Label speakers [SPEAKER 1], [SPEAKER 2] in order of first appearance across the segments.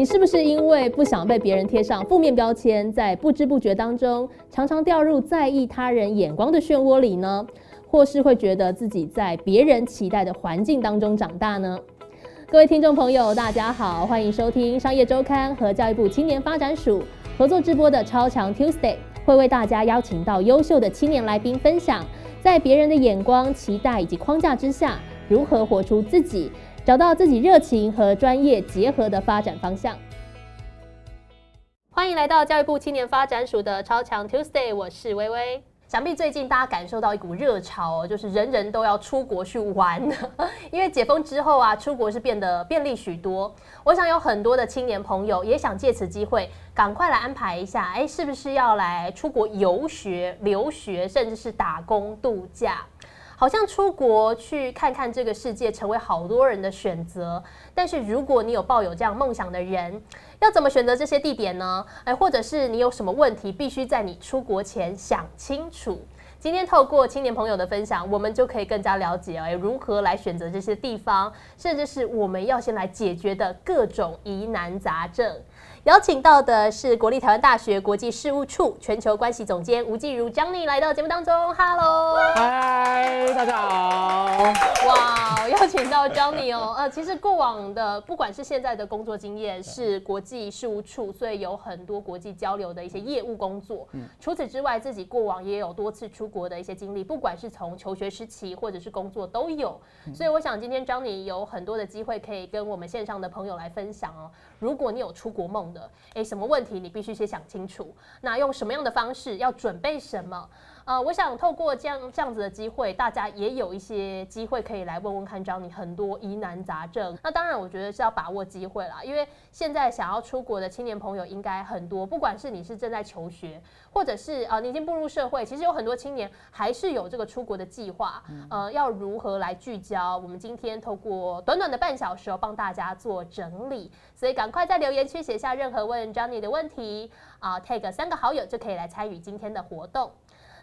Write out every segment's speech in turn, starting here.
[SPEAKER 1] 你是不是因为不想被别人贴上负面标签，在不知不觉当中常常掉入在意他人眼光的漩涡里呢？或是会觉得自己在别人期待的环境当中长大呢？各位听众朋友，大家好，欢迎收听商业周刊和教育部青年发展署合作直播的超强 Tuesday，会为大家邀请到优秀的青年来宾分享，在别人的眼光、期待以及框架之下，如何活出自己。找到自己热情和专业结合的发展方向。欢迎来到教育部青年发展署的超强 Tuesday，我是微微。想必最近大家感受到一股热潮，就是人人都要出国去玩。因为解封之后啊，出国是变得便利许多。我想有很多的青年朋友也想借此机会，赶快来安排一下，哎，是不是要来出国游学、留学，甚至是打工度假？好像出国去看看这个世界，成为好多人的选择。但是如果你有抱有这样梦想的人，要怎么选择这些地点呢？哎，或者是你有什么问题，必须在你出国前想清楚。今天透过青年朋友的分享，我们就可以更加了解哎，如何来选择这些地方，甚至是我们要先来解决的各种疑难杂症。邀请到的是国立台湾大学国际事务处全球关系总监吴继如 Johnny 来到节目当中，Hello，
[SPEAKER 2] 嗨，大家好，
[SPEAKER 1] 哇，邀请到 Johnny 哦，呃，其实过往的不管是现在的工作经验是国际事务处，所以有很多国际交流的一些业务工作。嗯，除此之外，自己过往也有多次出国的一些经历，不管是从求学时期或者是工作都有。所以我想今天 Johnny 有很多的机会可以跟我们线上的朋友来分享哦。如果你有出国梦的，诶，什么问题你必须先想清楚。那用什么样的方式，要准备什么？呃，我想透过这样这样子的机会，大家也有一些机会可以来问问看，张你很多疑难杂症。那当然，我觉得是要把握机会啦，因为现在想要出国的青年朋友应该很多，不管是你是正在求学，或者是呃你已经步入社会，其实有很多青年还是有这个出国的计划。呃，要如何来聚焦？我们今天透过短短的半小时，帮大家做整理，所以赶快在留言区写下任何问 Johnny 的问题啊，tag 三个好友就可以来参与今天的活动。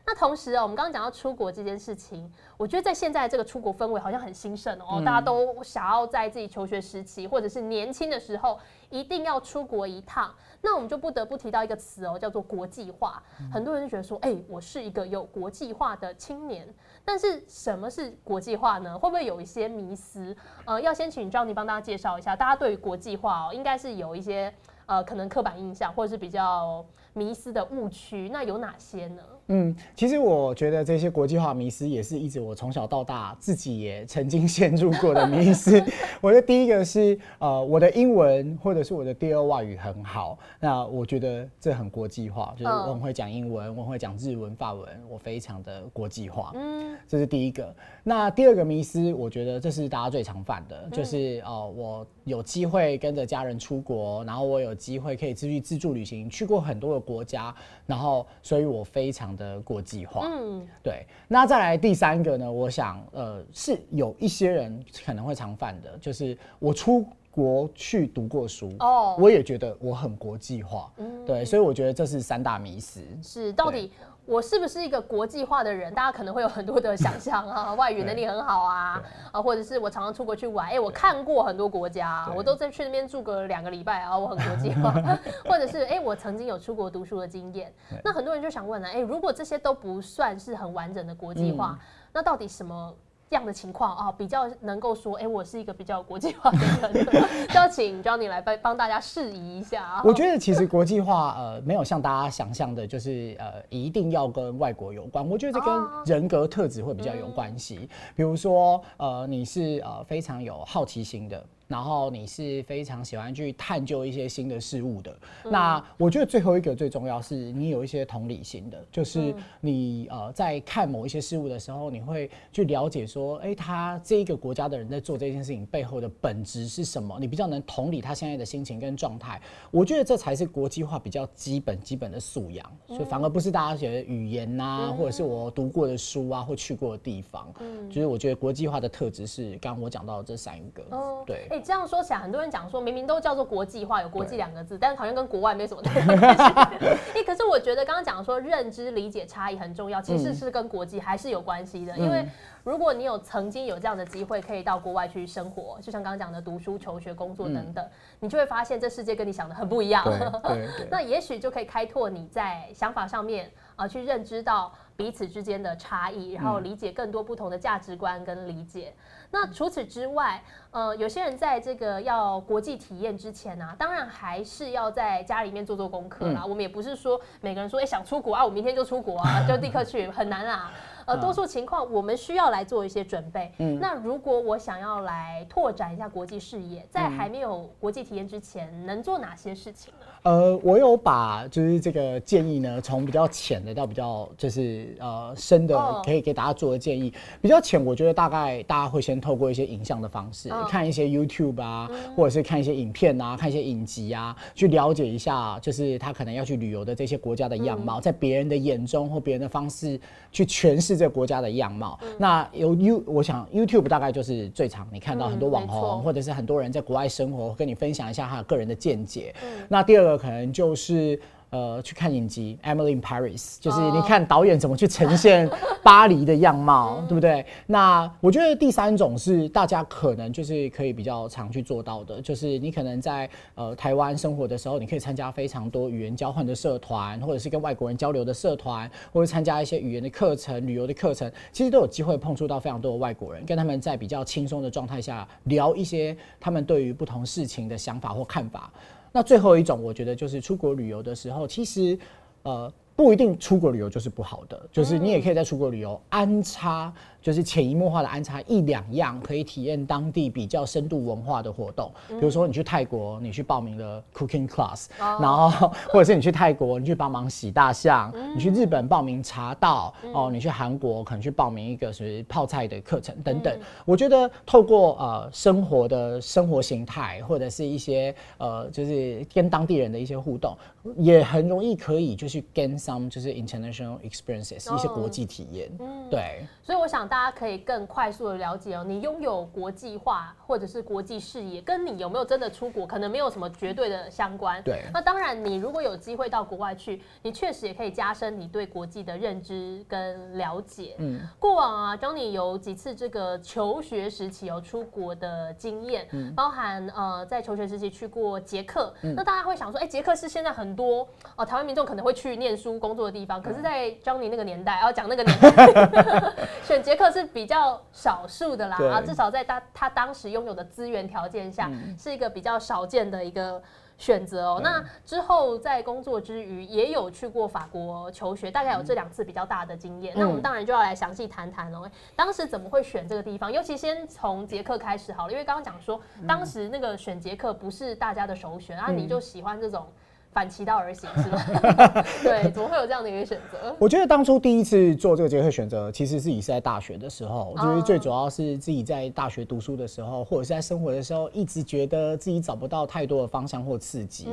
[SPEAKER 1] 那同时啊，我们刚刚讲到出国这件事情，我觉得在现在这个出国氛围好像很兴盛哦，大家都想要在自己求学时期或者是年轻的时候一定要出国一趟。那我们就不得不提到一个词哦，叫做国际化。很多人就觉得说，哎，我是一个有国际化的青年。但是什么是国际化呢？会不会有一些迷思？呃，要先请 Johnny 帮大家介绍一下，大家对于国际化哦，应该是有一些呃可能刻板印象或者是比较迷失的误区。那有哪些呢？
[SPEAKER 2] 嗯，其实我觉得这些国际化迷失也是一直我从小到大自己也曾经陷入过的迷失。我的第一个是，呃，我的英文或者是我的第二外语很好，那我觉得这很国际化，就是我很会讲英文，我会讲日文、法文，我非常的国际化。嗯，这是第一个。那第二个迷失，我觉得这是大家最常犯的，就是哦，我有机会跟着家人出国，然后我有机会可以自去自助旅行，去过很多的国家，然后所以我非常。的国际化，嗯，对。那再来第三个呢？我想，呃，是有一些人可能会常犯的，就是我出国去读过书，哦，我也觉得我很国际化，嗯，对。所以我觉得这是三大迷思。
[SPEAKER 1] 是，到底。我是不是一个国际化的人？大家可能会有很多的想象啊，外语能力很好啊，啊，或者是我常常出国去玩，哎，我看过很多国家，我都在去那边住个两个礼拜啊，我很国际化，或者是哎，我曾经有出国读书的经验。那很多人就想问了，哎，如果这些都不算是很完整的国际化，那到底什么？这样的情况啊，比较能够说，哎，我是一个比较国际化的人，就要请 Johnny 来帮帮大家示意一下啊。
[SPEAKER 2] 我觉得其实国际化，呃，没有像大家想象的，就是呃，一定要跟外国有关。我觉得这跟人格特质会比较有关系。比如说，呃，你是呃非常有好奇心的。然后你是非常喜欢去探究一些新的事物的。那我觉得最后一个最重要是你有一些同理心的，就是你呃在看某一些事物的时候，你会去了解说，哎，他这一个国家的人在做这件事情背后的本质是什么？你比较能同理他现在的心情跟状态。我觉得这才是国际化比较基本基本的素养。所以反而不是大家学的语言呐，或者是我读过的书啊，或去过的地方。嗯，就是我觉得国际化的特质是刚刚我讲到的这三个。哦，对。
[SPEAKER 1] 哎，这样说起来，很多人讲说明明都叫做国际化，有国际两个字，但是好像跟国外没什么关系。哎，可是我觉得刚刚讲说认知理解差异很重要，其实是跟国际还是有关系的。因为如果你有曾经有这样的机会，可以到国外去生活，就像刚刚讲的读书、求学、工作等等，你就会发现这世界跟你想的很不一样。那也许就可以开拓你在想法上面啊，去认知到彼此之间的差异，然后理解更多不同的价值观跟理解。那除此之外，呃，有些人在这个要国际体验之前呢，当然还是要在家里面做做功课啦。我们也不是说每个人说，哎，想出国啊，我明天就出国啊，就立刻去，很难啦。呃，多数情况我们需要来做一些准备。嗯，那如果我想要来拓展一下国际视野，在还没有国际体验之前，能做哪些事情呢？
[SPEAKER 2] 呃，我有把就是这个建议呢，从比较浅的到比较就是呃深的，可以给大家做的建议。比较浅，我觉得大概大家会先透过一些影像的方式，看一些 YouTube 啊，或者是看一些影片啊，看一些影集啊，去了解一下，就是他可能要去旅游的这些国家的样貌，在别人的眼中或别人的方式去诠释。这国家的样貌，那有 You，我想 YouTube 大概就是最常你看到很多网红，或者是很多人在国外生活，跟你分享一下他个人的见解。那第二个可能就是。呃，去看影集《Emily in Paris》，就是你看导演怎么去呈现 巴黎的样貌，对不对？那我觉得第三种是大家可能就是可以比较常去做到的，就是你可能在呃台湾生活的时候，你可以参加非常多语言交换的社团，或者是跟外国人交流的社团，或者参加一些语言的课程、旅游的课程，其实都有机会碰触到非常多的外国人，跟他们在比较轻松的状态下聊一些他们对于不同事情的想法或看法。那最后一种，我觉得就是出国旅游的时候，其实，呃。不一定出国旅游就是不好的，就是你也可以在出国旅游安插，就是潜移默化的安插一两样可以体验当地比较深度文化的活动。比如说你去泰国，你去报名了 cooking class，然后或者是你去泰国，你去帮忙洗大象；你去日本报名茶道，哦，你去韩国可能去报名一个是泡菜的课程等等。我觉得透过呃生活的生活形态，或者是一些呃就是跟当地人的一些互动，也很容易可以就是 gain some。就是 international experiences 一些国际体验，嗯，对，
[SPEAKER 1] 所以我想大家可以更快速的了解哦，你拥有国际化或者是国际视野，跟你有没有真的出国，可能没有什么绝对的相关。
[SPEAKER 2] 对，
[SPEAKER 1] 那当然，你如果有机会到国外去，你确实也可以加深你对国际的认知跟了解。嗯，过往啊，Johnny 有几次这个求学时期有出国的经验，包含呃在求学时期去过捷克，那大家会想说，哎，捷克是现在很多哦台湾民众可能会去念书。工作的地方，可是，在 Johnny 那个年代，要讲那个年代，选捷克是比较少数的啦啊，至少在他他当时拥有的资源条件下，是一个比较少见的一个选择哦。那之后在工作之余，也有去过法国求学，大概有这两次比较大的经验。那我们当然就要来详细谈谈哦，当时怎么会选这个地方？尤其先从捷克开始好了，因为刚刚讲说，当时那个选捷克不是大家的首选，啊，你就喜欢这种。反其道而行是吗？对，怎么会有这样的一个选择？
[SPEAKER 2] 我觉得当初第一次做这个结合选择，其实自己是在大学的时候，就是最主要是自己在大学读书的时候，或者是在生活的时候，一直觉得自己找不到太多的方向或刺激，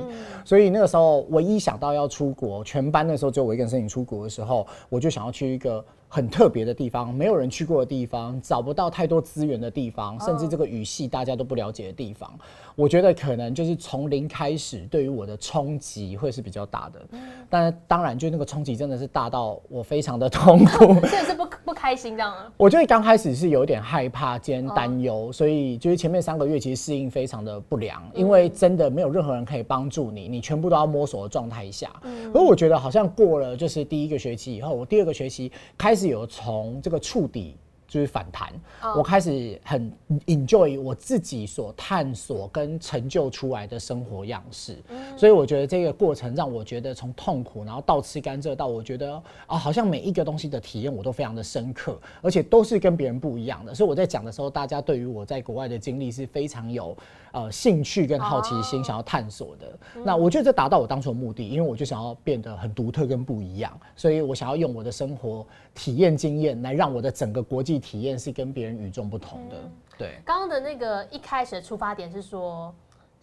[SPEAKER 2] 所以那个时候唯一想到要出国，全班的时候只有我一个人申请出国的时候，我就想要去一个。很特别的地方，没有人去过的地方，找不到太多资源的地方，甚至这个语系大家都不了解的地方，我觉得可能就是从零开始，对于我的冲击会是比较大的。但当然，就那个冲击真的是大到我非常的 痛苦，
[SPEAKER 1] 真的是不不开心这样。
[SPEAKER 2] 我觉得刚开始是有点害怕兼担忧，所以就是前面三个月其实适应非常的不良，因为真的没有任何人可以帮助你，你全部都要摸索的状态下。而我觉得好像过了就是第一个学期以后，我第二个学期开始。有从这个触底。就是反弹，我开始很 enjoy 我自己所探索跟成就出来的生活样式，所以我觉得这个过程让我觉得从痛苦，然后到吃甘蔗，到我觉得啊，好像每一个东西的体验我都非常的深刻，而且都是跟别人不一样的。所以我在讲的时候，大家对于我在国外的经历是非常有呃兴趣跟好奇心，想要探索的。那我觉得这达到我当初的目的，因为我就想要变得很独特跟不一样，所以我想要用我的生活体验经验来让我的整个国际。体验是跟别人与众不同的。对，
[SPEAKER 1] 刚刚的那个一开始的出发点是说，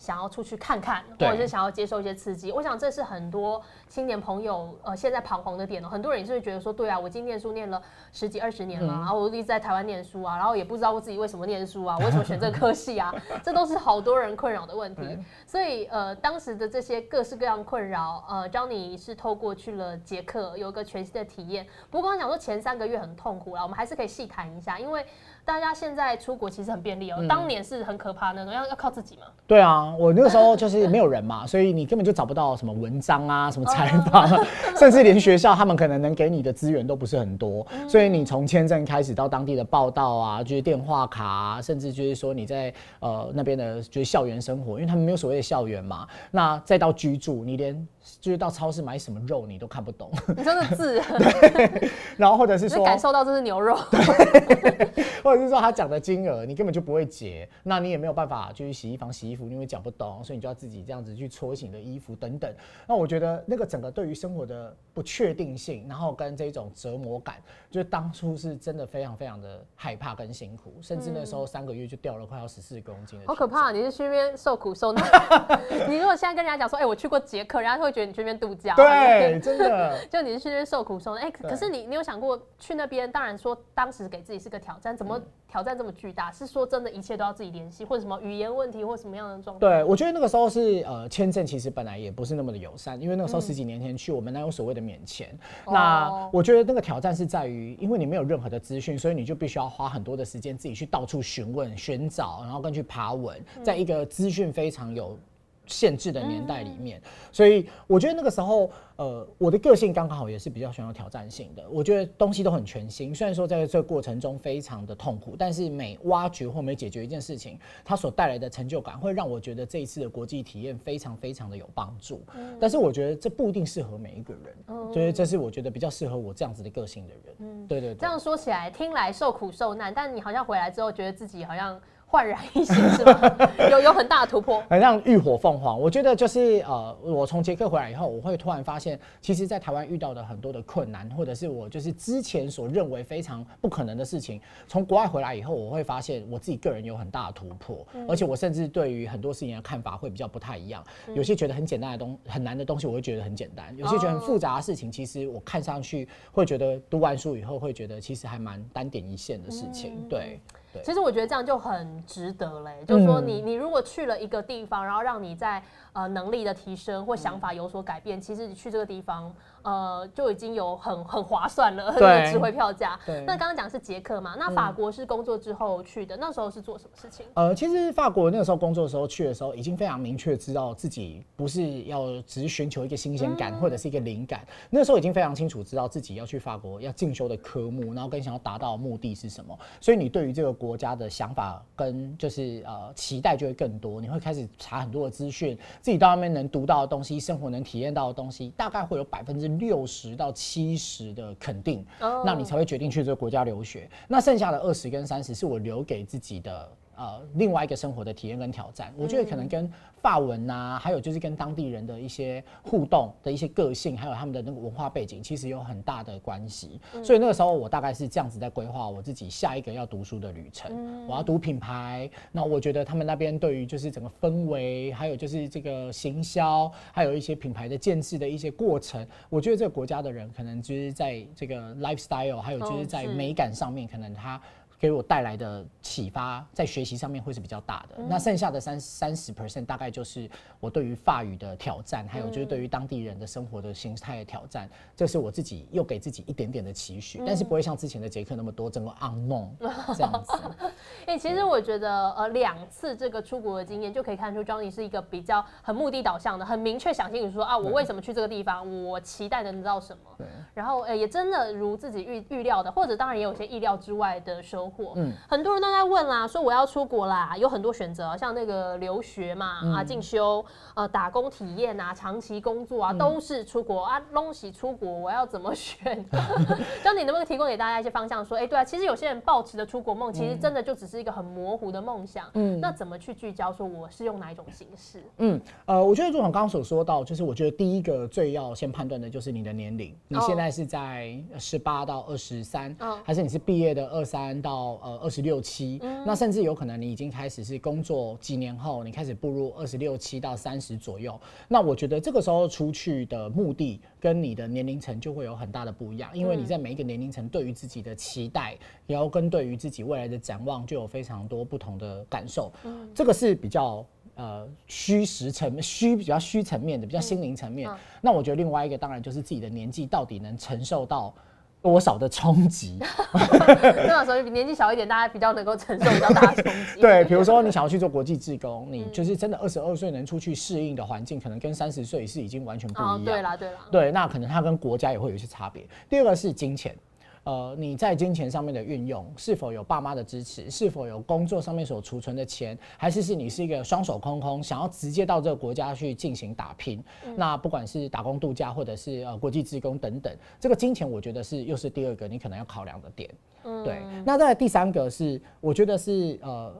[SPEAKER 1] 想要出去看看，或者是想要接受一些刺激。我想这是很多青年朋友呃现在彷徨的点哦。很多人也是会觉得说，对啊，我已经念书念了十几二十年
[SPEAKER 2] 嗯
[SPEAKER 1] 了，然后我一直在台湾念书啊，然后也不知道我自己为什么念书啊，为什么选这个科系啊，这都是好多人困扰的问题。所以呃，当时的这些各式各样困扰，呃，Johnny 是透过去了捷克有一个全新的体验。不过刚刚讲说前三个月很痛苦啦，我们还是可以细谈一下，因为大家现在出国其实很便利哦、
[SPEAKER 2] 嗯
[SPEAKER 1] 当年是很可怕那种，要要靠自己嘛。
[SPEAKER 2] 对啊，我那个时候就是没有人嘛，所以你根本就找不到什么文章啊、什么采访啊，甚至连学校他们可能能给你的资源都不是很多。所以你从签证开始到当地的报道啊，就是电话卡、啊，甚至就是说你在呃那边的就是校园生活，因为他们没有所谓的校园嘛。那再到居住，你连就是到超市买什么肉你都看不懂，
[SPEAKER 1] 你真的字，
[SPEAKER 2] 然后或者是
[SPEAKER 1] 只
[SPEAKER 2] 说
[SPEAKER 1] 感受到这是牛肉。
[SPEAKER 2] 或者是说他讲的金额，你根本就不会结，那你也没有办法就去洗衣房洗衣服，因为讲不懂，所以你就要自己这样子去搓洗你的衣服等等。那我觉得那个整个对于生活的不确定性，然后跟这种折磨感，就是当初是真的非常非常的害怕跟辛苦，甚至那时候三个月就掉了快要十四公斤的，
[SPEAKER 1] 好可怕！！你是去那边受苦受难。你如果现在跟人家讲说，哎、我去过捷克，人家会觉得你去那边度假。
[SPEAKER 2] 对，真的。
[SPEAKER 1] 就你是去那边受苦受难。哎、可是你你有想过去那边？当然说当时给自己是个挑战，怎么
[SPEAKER 2] 嗯
[SPEAKER 1] 挑战这么巨大？是说真的一切都要自己联系，或者什么语言问题，或什么样的状况？
[SPEAKER 2] 对，我觉得那个时候是呃，签证其实本来也不是那么的友善，因为那个时候十几年前去，我们哪有所谓的免签？
[SPEAKER 1] 哦
[SPEAKER 2] 那我觉得那个挑战是在于，因为你没有任何的资讯，所以你就必须要花很多的时间自己去到处询问、寻找，然后跟去爬文，在一个资讯非常有。限制的年代里面，所以我觉得那个时候，呃，我的个性刚好也是比较喜欢有挑战性的。我觉得东西都很全新，虽然说在这个过程中非常的痛苦，但是每挖掘或每解决一件事情，它所带来的成就感，会让我觉得这一次的国际体验非常非常的有帮助。但是我觉得这不一定适合每一个人，所以这是我觉得比较适合我这样子的个性的人。对对对。
[SPEAKER 1] 这样说起来，听来受苦受难，但你好像回来之后，觉得自己好像焕然一新，是吗？有有很大的突破。
[SPEAKER 2] 很像浴火凤凰。我觉得就是呃，我从捷克回来以后，我会突然发现，其实，在台湾遇到的很多的困难，或者是我就是之前所认为非常不可能的事情，从国外回来以后，我会发现我自己个人有很大的突破，而且我甚至对于很多事情的看法会比较不太一样。有些觉得很简单的东很难的东西，我会觉得很简单；有些觉得很复杂的事情，其实我看上去会觉得读完书以后会觉得其实还蛮单点一线的事情。对。对
[SPEAKER 1] 其实我觉得这样就很值得嘞，就是说
[SPEAKER 2] 嗯。
[SPEAKER 1] 你你如果去了一个地方，然后让你在呃能力的提升或想法有所改变，其实你去这个地方呃就已经有很很划算了，那
[SPEAKER 2] 对
[SPEAKER 1] 个值回票价。
[SPEAKER 2] 对
[SPEAKER 1] 那刚刚讲是捷克嘛，那法国是工作之后去的，那时候是做什么事情？
[SPEAKER 2] 呃，其实法国那个时候工作的时候去的时候，已经非常明确知道自己不是要只是寻求一个新鲜感、或者是一个灵感，那时候已经非常清楚知道自己要去法国要进修的科目，然后跟想要达到的目的是什么。所以你对于这个国家的想法跟就是呃期待就会更多，你会开始查很多的资讯，自己到外面能读到的东西，生活能体验到的东西，大概会有百分之六十到七十的肯定。
[SPEAKER 1] 哦
[SPEAKER 2] 那你才会决定去这个国家留学。那剩下的二十跟三十是我留给自己的。呃，另外一个生活的体验跟挑战，我觉得可能跟法文呐、还有就是跟当地人的一些互动的一些个性，还有他们的那个文化背景，其实有很大的关系。所以那个时候我大概是这样子在规划我自己下一个要读书的旅程。我要读品牌，那我觉得他们那边对于就是整个氛围，还有就是这个行销，还有一些品牌的建制的一些过程，我觉得这个国家的人可能就是在这个 lifestyle，还有就是在美感上面，可能他。给我带来的启发，在学习上面会是比较大的。那剩下的三三十 percent 大概就是我对于法语的挑战，还有就是对于当地人的生活的形态的挑战。这是我自己又给自己一点点的期许，但是不会像之前的捷克那么多，整个 unknown 这样子。
[SPEAKER 1] 哎、其实我觉得呃两次这个出国的经验就可以看出 Johnny 是一个比较很目的导向的，很明确想清楚说啊，我为什么去这个地方，我期待能得到什么。
[SPEAKER 2] 对
[SPEAKER 1] 然后呃也真的如自己预预料的，或者当然也有些意料之外的收获。嗯，很多人都在问啦，说我要出国啦，有很多选择，像那个留学嘛，啊进修，呃打工体验啊，长期工作啊，都是出国啊，东西出国，我要怎么选？张你能不能提供给大家一些方向？说，哎、对啊，其实有些人抱持的出国梦，其实真的就只是一个很模糊的梦想。嗯，那怎么去聚焦？说我是用哪一种形式？
[SPEAKER 2] 嗯，呃，我觉得朱总刚刚所说到，就是我觉得第一个最要先判断的就是你的年龄，你
[SPEAKER 1] 哦
[SPEAKER 2] 现在是在十八到二十三
[SPEAKER 1] 哦，
[SPEAKER 2] 还是你是毕业的二三到到呃二十六七，那甚至有可能你已经开始是工作几年后，你开始步入二十六七到三十左右。那我觉得这个时候出去的目的跟你的年龄层就会有很大的不一样，因为你在每一个年龄层对于自己的期待，然后跟对于自己未来的展望就有非常多不同的感受。这个是比较。呃，虚实层虚比较虚层面的，比较心灵层面。那我觉得另外一个当然就是自己的年纪到底能承受到多少的冲击。
[SPEAKER 1] 那时候年纪小一点，大家比较能够承受比较大的冲击。
[SPEAKER 2] 对，比如说你想要去做国际志工，你就是真的二十二岁能出去适应的环境，可能跟三十岁是已经完全不一样。
[SPEAKER 1] 对啦，对啦。
[SPEAKER 2] 对，那可能它跟国家也会有一些差别。第二个是金钱。呃，你在金钱上面的运用是否有爸妈的支持？是否有工作上面所储存的钱？还是是你是一个双手空空，想要直接到这个国家去进行打拼？那不管是打工度假，或者是呃国际职工等等，这个金钱我觉得是又是第二个你可能要考量的点。嗯对，那再第三个是我觉得是呃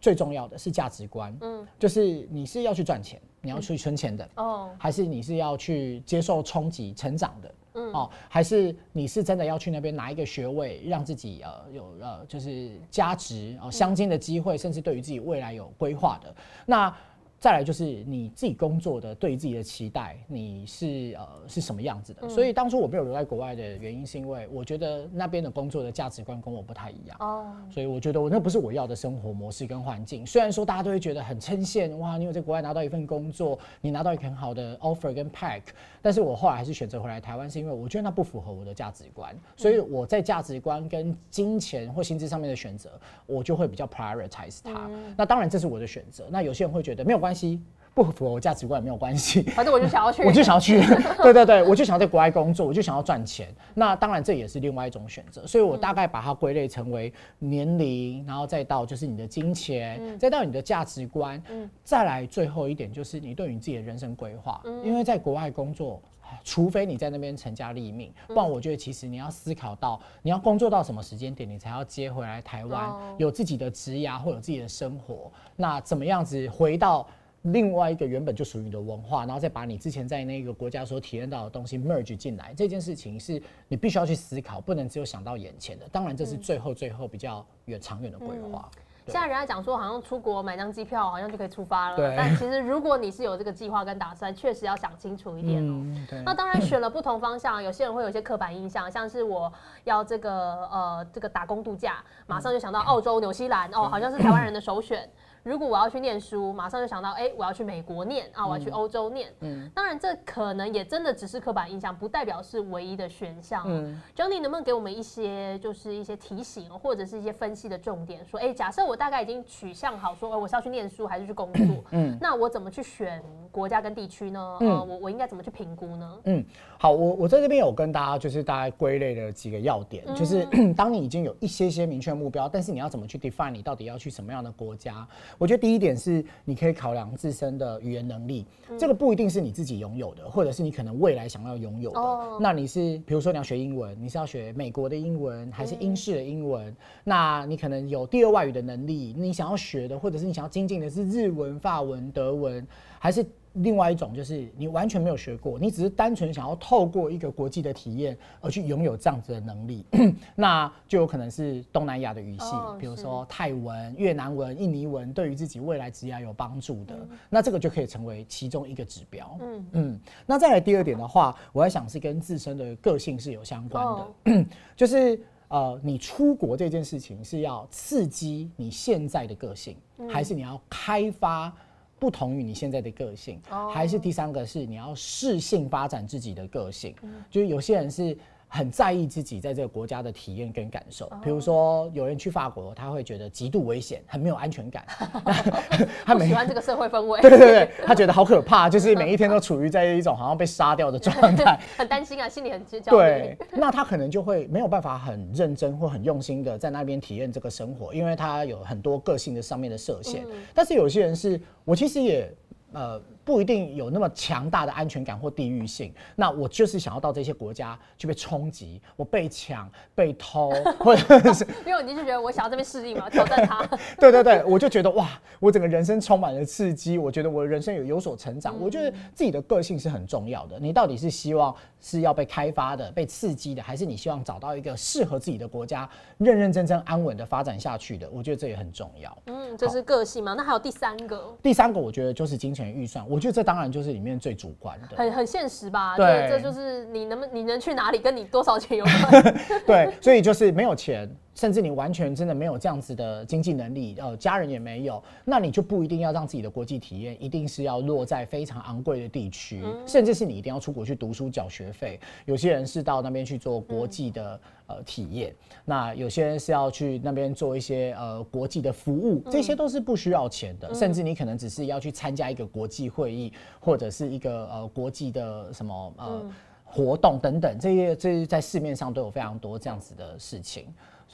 [SPEAKER 2] 最重要的是价值观。嗯，就是你是要去赚钱，你要去存钱的哦，还是你是要去接受冲击成长的？哦，还是你是真的要去那边拿一个学位，让自己呃有呃就是加值哦，相亲的机会，甚至对于自己未来有规划的那。再来就是你自己工作的对自己的期待，你是呃是什么样子的？所以当初我没有留在国外的原因，是因为我觉得那边的工作的价值观跟我不太一样哦。所以我觉得我那不是我要的生活模式跟环境。虽然说大家都会觉得很称羡，哇，你有在国外拿到一份工作，你拿到一个很好的 offer 跟 pack，但是我后来还是选择回来台湾，是因为我觉得那不符合我的价值观。所以我在价值观跟金钱或薪资上面的选择，我就会比较 prioritize 它。那当然这是我的选择。那有些人会觉得没有关系。不符合我价值观也没有关系，
[SPEAKER 1] 反正我就想要去，
[SPEAKER 2] 我就想要去，对对对，我就想要在国外工作，我就想要赚钱。那当然这也是另外一种选择，所以我大概把它归类成为年龄，然后再到就是你的金钱，再到你的价值观，再来最后一点就是你对于你自己的人生规划。因为在国外工作，除非你在那边成家立命，不然我觉得其实你要思考到你要工作到什么时间点，你才要接回来台湾，有自己的职涯或有自己的生活，那怎么样子回到？另外一个原本就属于你的文化，然后再把你之前在那个国家所体验到的东西 merge 进来，这件事情是你必须要去思考，不能只有想到眼前的。当然，这是最后最后比较远长远的规划。
[SPEAKER 1] 现在人家讲说，好像出国买张机票，好像就可以出发了。但其实如果你是有这个计划跟打算，确实要想清楚一点哦。那当然选了不同方向，有些人会有一些刻板印象，像是我要这个呃这个打工度假，马上就想到澳洲、纽西兰哦，好像是台湾人的首选。如果我要去念书，马上就想到，哎，我要去美国念啊，我要去欧洲念。嗯，当然这可能也真的只是刻板印象，不代表是唯一的选项。嗯，Johnny 能不能给我们一些就是一些提醒，或者是一些分析的重点？说，哎，假设我大概已经取向好，说，我是要去念书还是去工作？嗯，那我怎么去选国家跟地区呢？嗯，我我应该怎么去评估呢？
[SPEAKER 2] 嗯，好，我我在这边有跟大家就是大概归类了几个要点，就是 当你已经有一些些明确目标，但是你要怎么去 define 你到底要去什么样的国家？我觉得第一点是你可以考量自身的语言能力，这个不一定是你自己拥有的，或者是你可能未来想要拥有的。那你是比如说你要学英文，你是要学美国的英文还是英式的英文？那你可能有第二外语的能力，你想要学的或者是你想要精进的是日文、法文、德文还是？另外一种就是你完全没有学过，你只是单纯想要透过一个国际的体验而去拥有这样子的能力，那就有可能是东南亚的语系，比如说泰文、越南文、印尼文，对于自己未来职业有帮助的，那这个就可以成为其中一个指标。嗯。嗯，那再来第二点的话，我在想是跟自身的个性是有相关的，就是呃，你出国这件事情是要刺激你现在的个性，还是你要开发？不同于你现在的个性，还是第三个是你要适性发展自己的个性，就是有些人是。很在意自己在这个国家的体验跟感受，比如说有人去法国，他会觉得极度危险，很没有安全感。
[SPEAKER 1] 他不喜欢这个社会氛围。
[SPEAKER 2] 对对对，他觉得好可怕，就是每一天都处于在一种好像被杀掉的状态，
[SPEAKER 1] 很担心啊，心里很焦虑。
[SPEAKER 2] 对，那他可能就会没有办法很认真或很用心的在那边体验这个生活，因为他有很多个性的上面的设限。但是有些人是我其实也。呃，不一定有那么强大的安全感或地域性。那我就是想要到这些国家去被冲击，我被抢、被偷，或者是
[SPEAKER 1] 因为你就觉得我想要这边适应嘛，挑战它。
[SPEAKER 2] 对对对，我就觉得哇，我整个人生充满了刺激，我觉得我的人生有有所成长。我觉得自己的个性是很重要的。你到底是希望是要被开发的、被刺激的，还是你希望找到一个适合自己的国家，认认真真安稳的发展下去的？我觉得这也很重要。
[SPEAKER 1] 嗯，这是个性嘛？那还有第三个，
[SPEAKER 2] 第三个我觉得就是金钱预算。我觉得这当然就是里面最主观的，
[SPEAKER 1] 很很现实吧？
[SPEAKER 2] 对，
[SPEAKER 1] 这就是你能不你能去哪里，跟你多少钱有关。
[SPEAKER 2] 对，所以就是没有钱。甚至你完全真的没有这样子的经济能力，呃，家人也没有，那你就不一定要让自己的国际体验一定是要落在非常昂贵的地区，甚至是你一定要出国去读书缴学费。有些人是到那边去做国际的呃体验，那有些人是要去那边做一些呃国际的服务，这些都是不需要钱的。甚至你可能只是要去参加一个国际会议，或者是一个呃国际的什么呃活动等等，这些这在市面上都有非常多这样子的事情。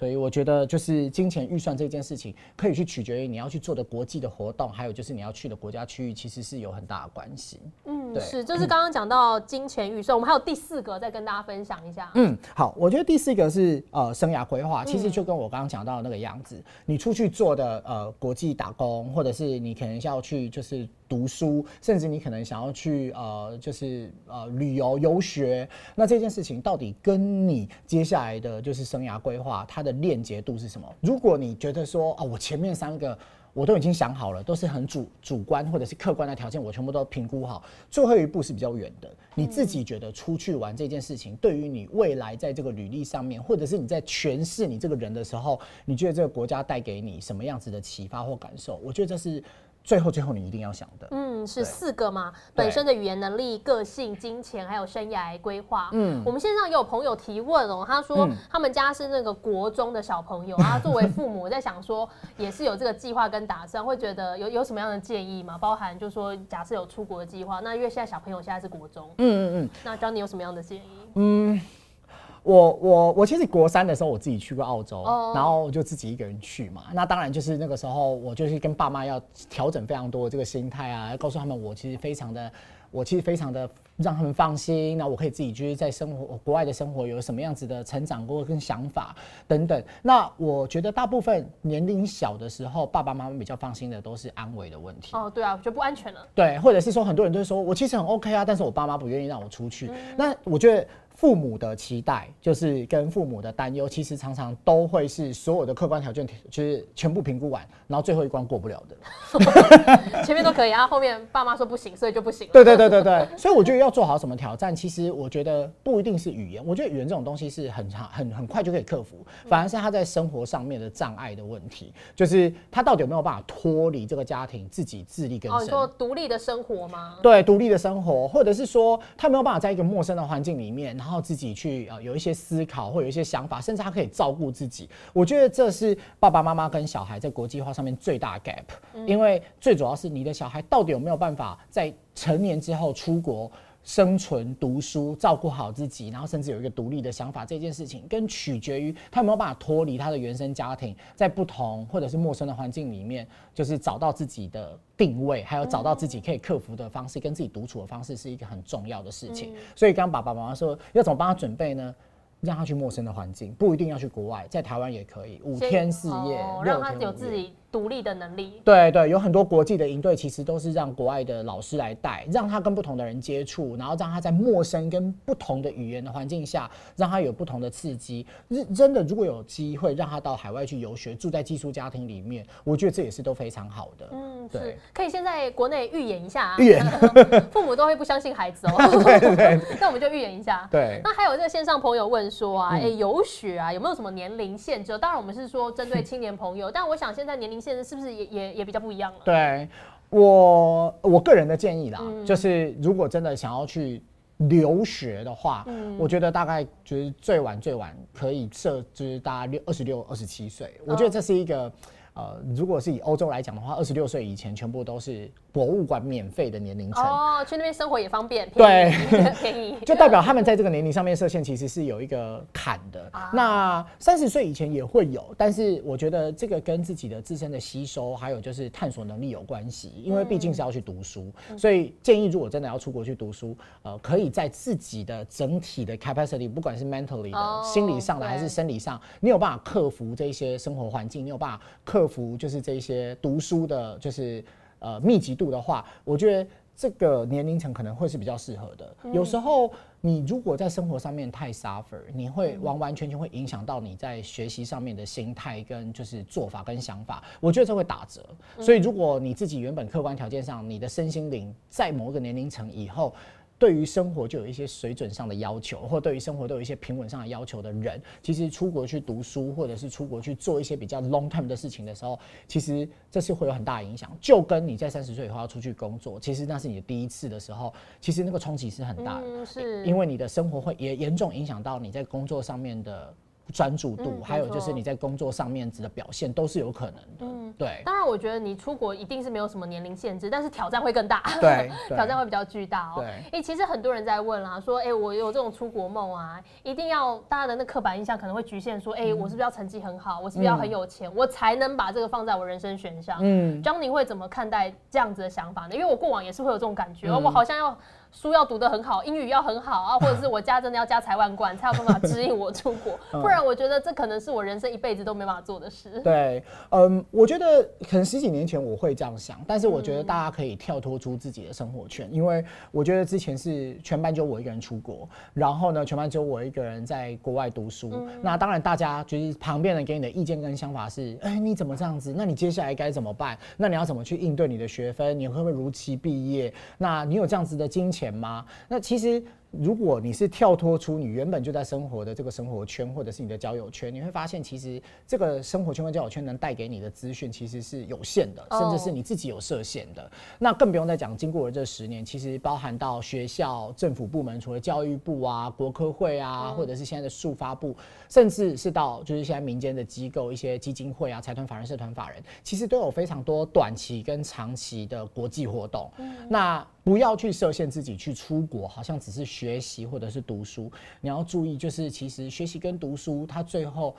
[SPEAKER 2] 所以我觉得，就是金钱预算这件事情，可以去取决于你要去做的国际的活动，还有就是你要去的国家区域，其实是有很大的关系。
[SPEAKER 1] 嗯，是，就是刚刚讲到金钱预算，我们还有第四个再跟大家分享一下。
[SPEAKER 2] 嗯，好，我觉得第四个是呃生涯规划，其实就跟我刚刚讲到的那个样子，你出去做的呃国际打工，或者是你可能要去就是。读书，甚至你可能想要去呃，就是呃旅游游学，那这件事情到底跟你接下来的就是生涯规划，它的链接度是什么？如果你觉得说啊，我前面三个我都已经想好了，都是很主主观或者是客观的条件，我全部都评估好，最后一步是比较远的。你自己觉得出去玩这件事情，对于你未来在这个履历上面，或者是你在诠释你这个人的时候，你觉得这个国家带给你什么样子的启发或感受？我觉得这是。最后，最后你一定要想的，
[SPEAKER 1] 嗯，是四个嘛？本身的语言能力、个性、金钱，还有生涯规划。嗯，我们线上也有朋友提问哦，他说他们家是那个国中的小朋友啊，作为父母在想说，也是有这个计划跟打算，会觉得有有什么样的建议吗？包含就是说，假设有出国的计划，那因为现在小朋友现在是国中，嗯嗯嗯，那 Johnny 有什么样的建议？嗯。
[SPEAKER 2] 我我我其实国三的时候我自己去过澳洲，然后我就自己一个人去嘛。那当然就是那个时候，我就是跟爸妈要调整非常多这个心态啊，要告诉他们我其实非常的，我其实非常的让他们放心。那我可以自己就是在生活国外的生活有什么样子的成长过跟想法等等。那我觉得大部分年龄小的时候，爸爸妈妈比较放心的都是安危的问题。
[SPEAKER 1] 哦，对啊，我觉得不安全了。
[SPEAKER 2] 对，或者是说很多人都会说我其实很 OK 啊，但是我爸妈不愿意让我出去。那我觉得。父母的期待就是跟父母的担忧，其实常常都会是所有的客观条件，就是全部评估完，然后最后一关过不了
[SPEAKER 1] 的。前面都可以啊，后面爸妈说不行，所以就不行。
[SPEAKER 2] 对对对对对，所以我觉得要做好什么挑战，其实我觉得不一定是语言，我觉得语言这种东西是很长很很快就可以克服，反而是他在生活上面的障碍的问题，就是他到底有没有办法脱离这个家庭，自己自力更生？哦，
[SPEAKER 1] 你说独立的生活吗？
[SPEAKER 2] 对，独立的生活，或者是说他没有办法在一个陌生的环境里面，然后。然后自己去啊有一些思考或有一些想法，甚至他可以照顾自己。我觉得这是爸爸妈妈跟小孩在国际化上面最大的 gap，因为最主要是你的小孩到底有没有办法在成年之后出国。生存、读书、照顾好自己，然后甚至有一个独立的想法，这件事情跟取决于他有没有办法脱离他的原生家庭，在不同或者是陌生的环境里面，就是找到自己的定位，还有找到自己可以克服的方式，跟自己独处的方式，是一个很重要的事情。所以，刚爸爸妈妈说要怎么帮他准备呢？让他去陌生的环境，不一定要去国外，在台湾也可以，五天四夜，
[SPEAKER 1] 让他有自己。独立的能力，
[SPEAKER 2] 对对，有很多国际的营队，其实都是让国外的老师来带，让他跟不同的人接触，然后让他在陌生跟不同的语言的环境下，让他有不同的刺激。真的，如果有机会让他到海外去游学，住在寄宿家庭里面，我觉得这也是都非常好的。嗯，
[SPEAKER 1] 对，可以先在国内预演一下，啊
[SPEAKER 2] 预演，
[SPEAKER 1] 父母都会不相信孩子哦。
[SPEAKER 2] 对 对，
[SPEAKER 1] 那我们就预演一下。
[SPEAKER 2] 对，
[SPEAKER 1] 那还有这个线上朋友问说啊，哎，游学啊，有没有什么年龄限制？当然，我们是说针对青年朋友，但我想现在年龄限制是不是也也？也比较不一样了。
[SPEAKER 2] 对我我个人的建议啦，就是如果真的想要去留学的话，我觉得大概就是最晚最晚可以设就是大概六二十六二十七岁。我觉得这是一个呃，如果是以欧洲来讲的话，二十六岁以前全部都是博物馆免费的年龄层。
[SPEAKER 1] 哦，去那边生活也方便，
[SPEAKER 2] 对。
[SPEAKER 1] 便宜，
[SPEAKER 2] 就代表他们在这个年龄上面设限，其实是有一个坎的。
[SPEAKER 1] 啊。
[SPEAKER 2] 那三十岁以前也会有，但是我觉得这个跟自己的自身的吸收，还有就是探索能力有关系，因为毕竟是要去读书，
[SPEAKER 1] 嗯。
[SPEAKER 2] 所以建议如果真的要出国去读书，呃，可以在自己的整体的 capacity，不管是 mentally 的、
[SPEAKER 1] 哦
[SPEAKER 2] 心理上的还是生理上，你有办法克服这一些生活环境，你有办法克服就是这一些读书的，就是呃密集度的话，我觉得这个年龄层可能会是比较适合的。有时候你如果在生活上面太 suffer，你会完完全全会影响到你在学习上面的心态跟就是做法跟想法，我觉得这会打折。所以如果你自己原本客观条件上，你的身心灵在某一个年龄层以后。对于生活就有一些水准上的要求，或对于生活都有一些平稳上的要求的人，其实出国去读书，或者是出国去做一些比较 long term 的事情的时候，其实这是会有很大的影响。就跟你在三十岁以后要出去工作，其实那是你的第一次的时候，其实那个冲击是很大的，
[SPEAKER 1] 嗯，是，
[SPEAKER 2] 因为你的生活会也严重影响到你在工作上面的专注度，
[SPEAKER 1] 嗯
[SPEAKER 2] 还有就是你在工作上面的表现都是有可能的。
[SPEAKER 1] 嗯
[SPEAKER 2] 对
[SPEAKER 1] 当然，我觉得你出国一定是没有什么年龄限制，但是挑战会更大。挑战会比较巨大哦。
[SPEAKER 2] 对
[SPEAKER 1] 哎、其实很多人在问啦，说，哎、我有这种出国梦啊，一定要大家的那刻板印象可能会局限说，哎、我是不是要成绩很好，我是不是要很有钱，我才能把这个放在我人生选项？
[SPEAKER 2] 嗯，
[SPEAKER 1] 张宁会怎么看待这样子的想法呢？因为我过往也是会有这种感觉，
[SPEAKER 2] 嗯
[SPEAKER 1] 我好像要书要读得很好，英语要很好啊，或者是我家真的要家财万贯，才有办法指引我出国，不然我觉得这可能是我人生一辈子都没办法做的事。
[SPEAKER 2] 对，嗯，我觉得可能十几年前我会这样想，但是我觉得大家可以跳脱出自己的生活圈，因为我觉得之前是全班就我一个人出国，然后呢，全班只有我一个人在国外读书。那当然，大家就是旁边人给你的意见跟想法是，哎，你怎么这样子？那你接下来该怎么办？那你要怎么去应对你的学分？你会不会如期毕业？那你有这样子的金钱钱吗？那其实。如果你是跳脱出你原本就在生活的这个生活圈，或者是你的交友圈，你会发现其实这个生活圈跟交友圈能带给你的资讯其实是有限的，
[SPEAKER 1] 哦
[SPEAKER 2] 甚至是你自己有设限的。那更不用再讲，经过了这十年，其实包含到学校、政府部门，除了教育部啊、国科会啊，或者是现在的数发部，甚至是到就是现在民间的机构、一些基金会啊、财团法人、社团法人，其实都有非常多短期跟长期的国际活动。那不要去设限自己去出国，好像只是学习或者是读书。你要注意，就是其实学习跟读书，它最后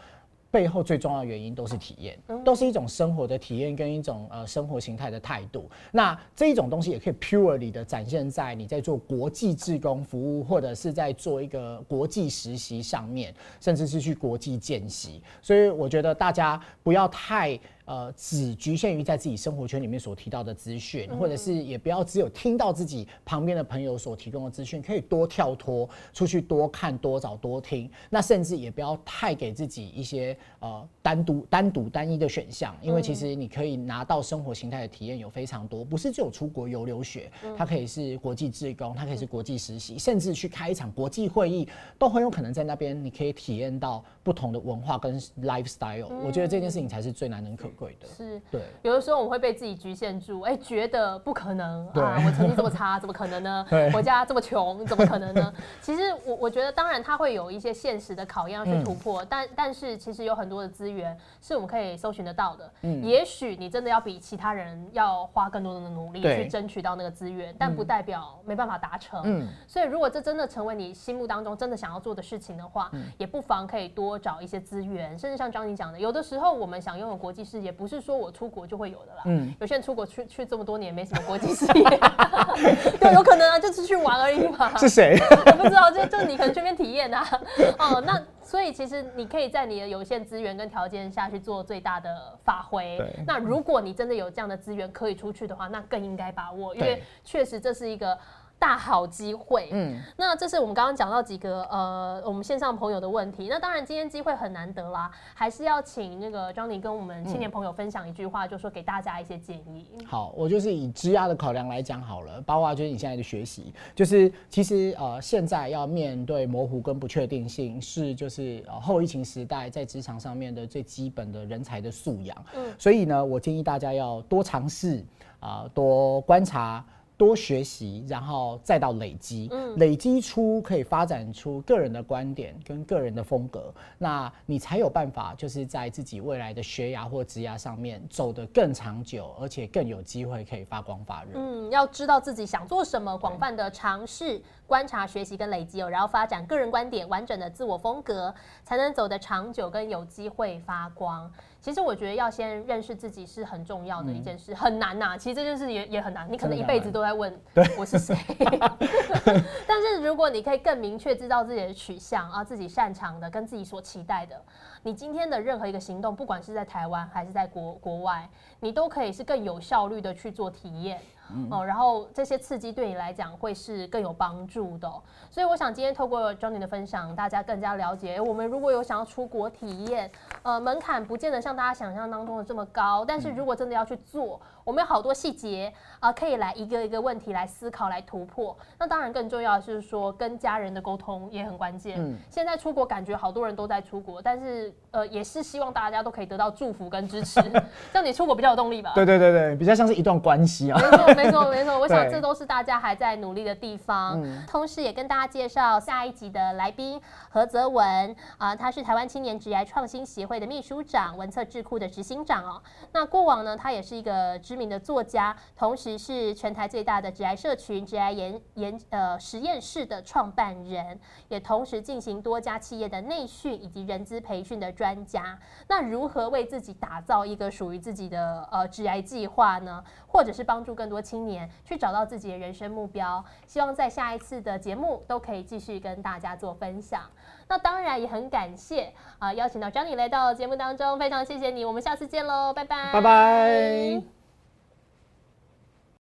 [SPEAKER 2] 背后最重要的原因都是体验，都是一种生活的体验跟一种呃生活形态的态度。那这一种东西也可以 purely 的展现在你在做国际志工服务，或者是在做一个国际实习上面，甚至是去国际见习。所以我觉得大家不要太。呃，只局限于在自己生活圈里面所提到的资讯，或者是也不要只有听到自己旁边的朋友所提供的资讯，可以多跳脱出去，多看、多找、多听。那甚至也不要太给自己一些呃单独、单独、单一的选项，因为其实你可以拿到生活形态的体验有非常多，不是只有出国游留学，它可以是国际志工，它可以是国际实习，甚至去开一场国际会议，都很有可能在那边你可以体验到不同的文化跟 lifestyle。我觉得这件事情才是最难能可
[SPEAKER 1] 是，
[SPEAKER 2] 对。
[SPEAKER 1] 有的时候我们会被自己局限住，哎、觉得不可能啊，我成绩这么差，怎么可能呢
[SPEAKER 2] 对？
[SPEAKER 1] 我家这么穷，怎么可能呢？其实我我觉得，当然它会有一些现实的考验要去突破，但但是其实有很多的资源是我们可以搜寻得到的。嗯也许你真的要比其他人要花更多的努力去争取到那个资源，但不代表没办法达成。
[SPEAKER 2] 嗯
[SPEAKER 1] 所以如果这真的成为你心目当中真的想要做的事情的话，也不妨可以多找一些资源，甚至像张宁讲的，有的时候我们想拥有国际视野，不是说我出国就会有的啦。
[SPEAKER 2] 嗯
[SPEAKER 1] 有些人出国去去这么多年，没什么国际视野，对，有可能啊，就是去玩而已嘛。
[SPEAKER 2] 是谁？
[SPEAKER 1] 我不知道，就就你可能去那边体验啊。哦，那所以其实你可以在你的有限资源跟条件下去做最大的发挥。那如果你真的有这样的资源可以出去的话，那更应该把握，因为确实这是一个。大好机会，
[SPEAKER 2] 嗯，
[SPEAKER 1] 那这是我们刚刚讲到几个呃，我们线上朋友的问题。那当然今天机会很难得啦，还是要请那个 Johnny 跟我们青年朋友分享一句话，就说给大家一些建议。
[SPEAKER 2] 好，我就是以职涯的考量来讲好了，包括就是你现在的学习，就是其实呃现在要面对模糊跟不确定性，是就是呃后疫情时代在职场上面的最基本的人才的素养。
[SPEAKER 1] 嗯
[SPEAKER 2] 所以呢，我建议大家要多尝试啊、多观察。多学习，然后再到累积，累积出可以发展出个人的观点跟个人的风格，那你才有办法就是在自己未来的学涯或职涯上面走得更长久，而且更有机会可以发光发热。
[SPEAKER 1] 嗯，要知道自己想做什么，广泛的尝试、观察、学习跟累积哦，然后发展个人观点、完整的自我风格，才能走得长久，跟有机会发光。其实我觉得要先认识自己是很重要的一件事，很难呐。其实这件事也也很难，你可能一辈子都在问我是谁。但是如果你可以更明确知道自己的取向啊，自己擅长的跟自己所期待的，你今天的任何一个行动，不管是在台湾还是在国国外，你都可以是更有效率的去做体验。哦，然后这些刺激对你来讲会是更有帮助的，所以我想今天透过 Johnny 的分享，大家更加了解，我们如果有想要出国体验，呃，门槛不见得像大家想象当中的这么高，但是如果真的要去做。我们有好多细节啊，可以来一个一个问题来思考、来突破。那当然更重要的是说，跟家人的沟通也很关键。嗯，现在出国感觉好多人都在出国，但是呃，也是希望大家都可以得到祝福跟支持，这样你出国比较有动力吧？
[SPEAKER 2] 对对对对，比较像是一段关系啊。
[SPEAKER 1] 没错没错没错，我想这都是大家还在努力的地方。同时也跟大家介绍下一集的来宾何泽文啊，他是台湾青年职业创新协会的秘书长、文策智库的执行长哦。那过往呢，他也是一个。知名的作家，同时是全台最大的致癌社群致癌研研呃实验室的创办人，也同时进行多家企业的内训以及人资培训的专家。那如何为自己打造一个属于自己的呃致癌计划呢？或者是帮助更多青年去找到自己的人生目标？希望在下一次的节目都可以继续跟大家做分享。那当然也很感谢啊，邀请到 Johnny 来到节目当中，非常谢谢你，我们下次见喽，拜拜，
[SPEAKER 2] 拜拜。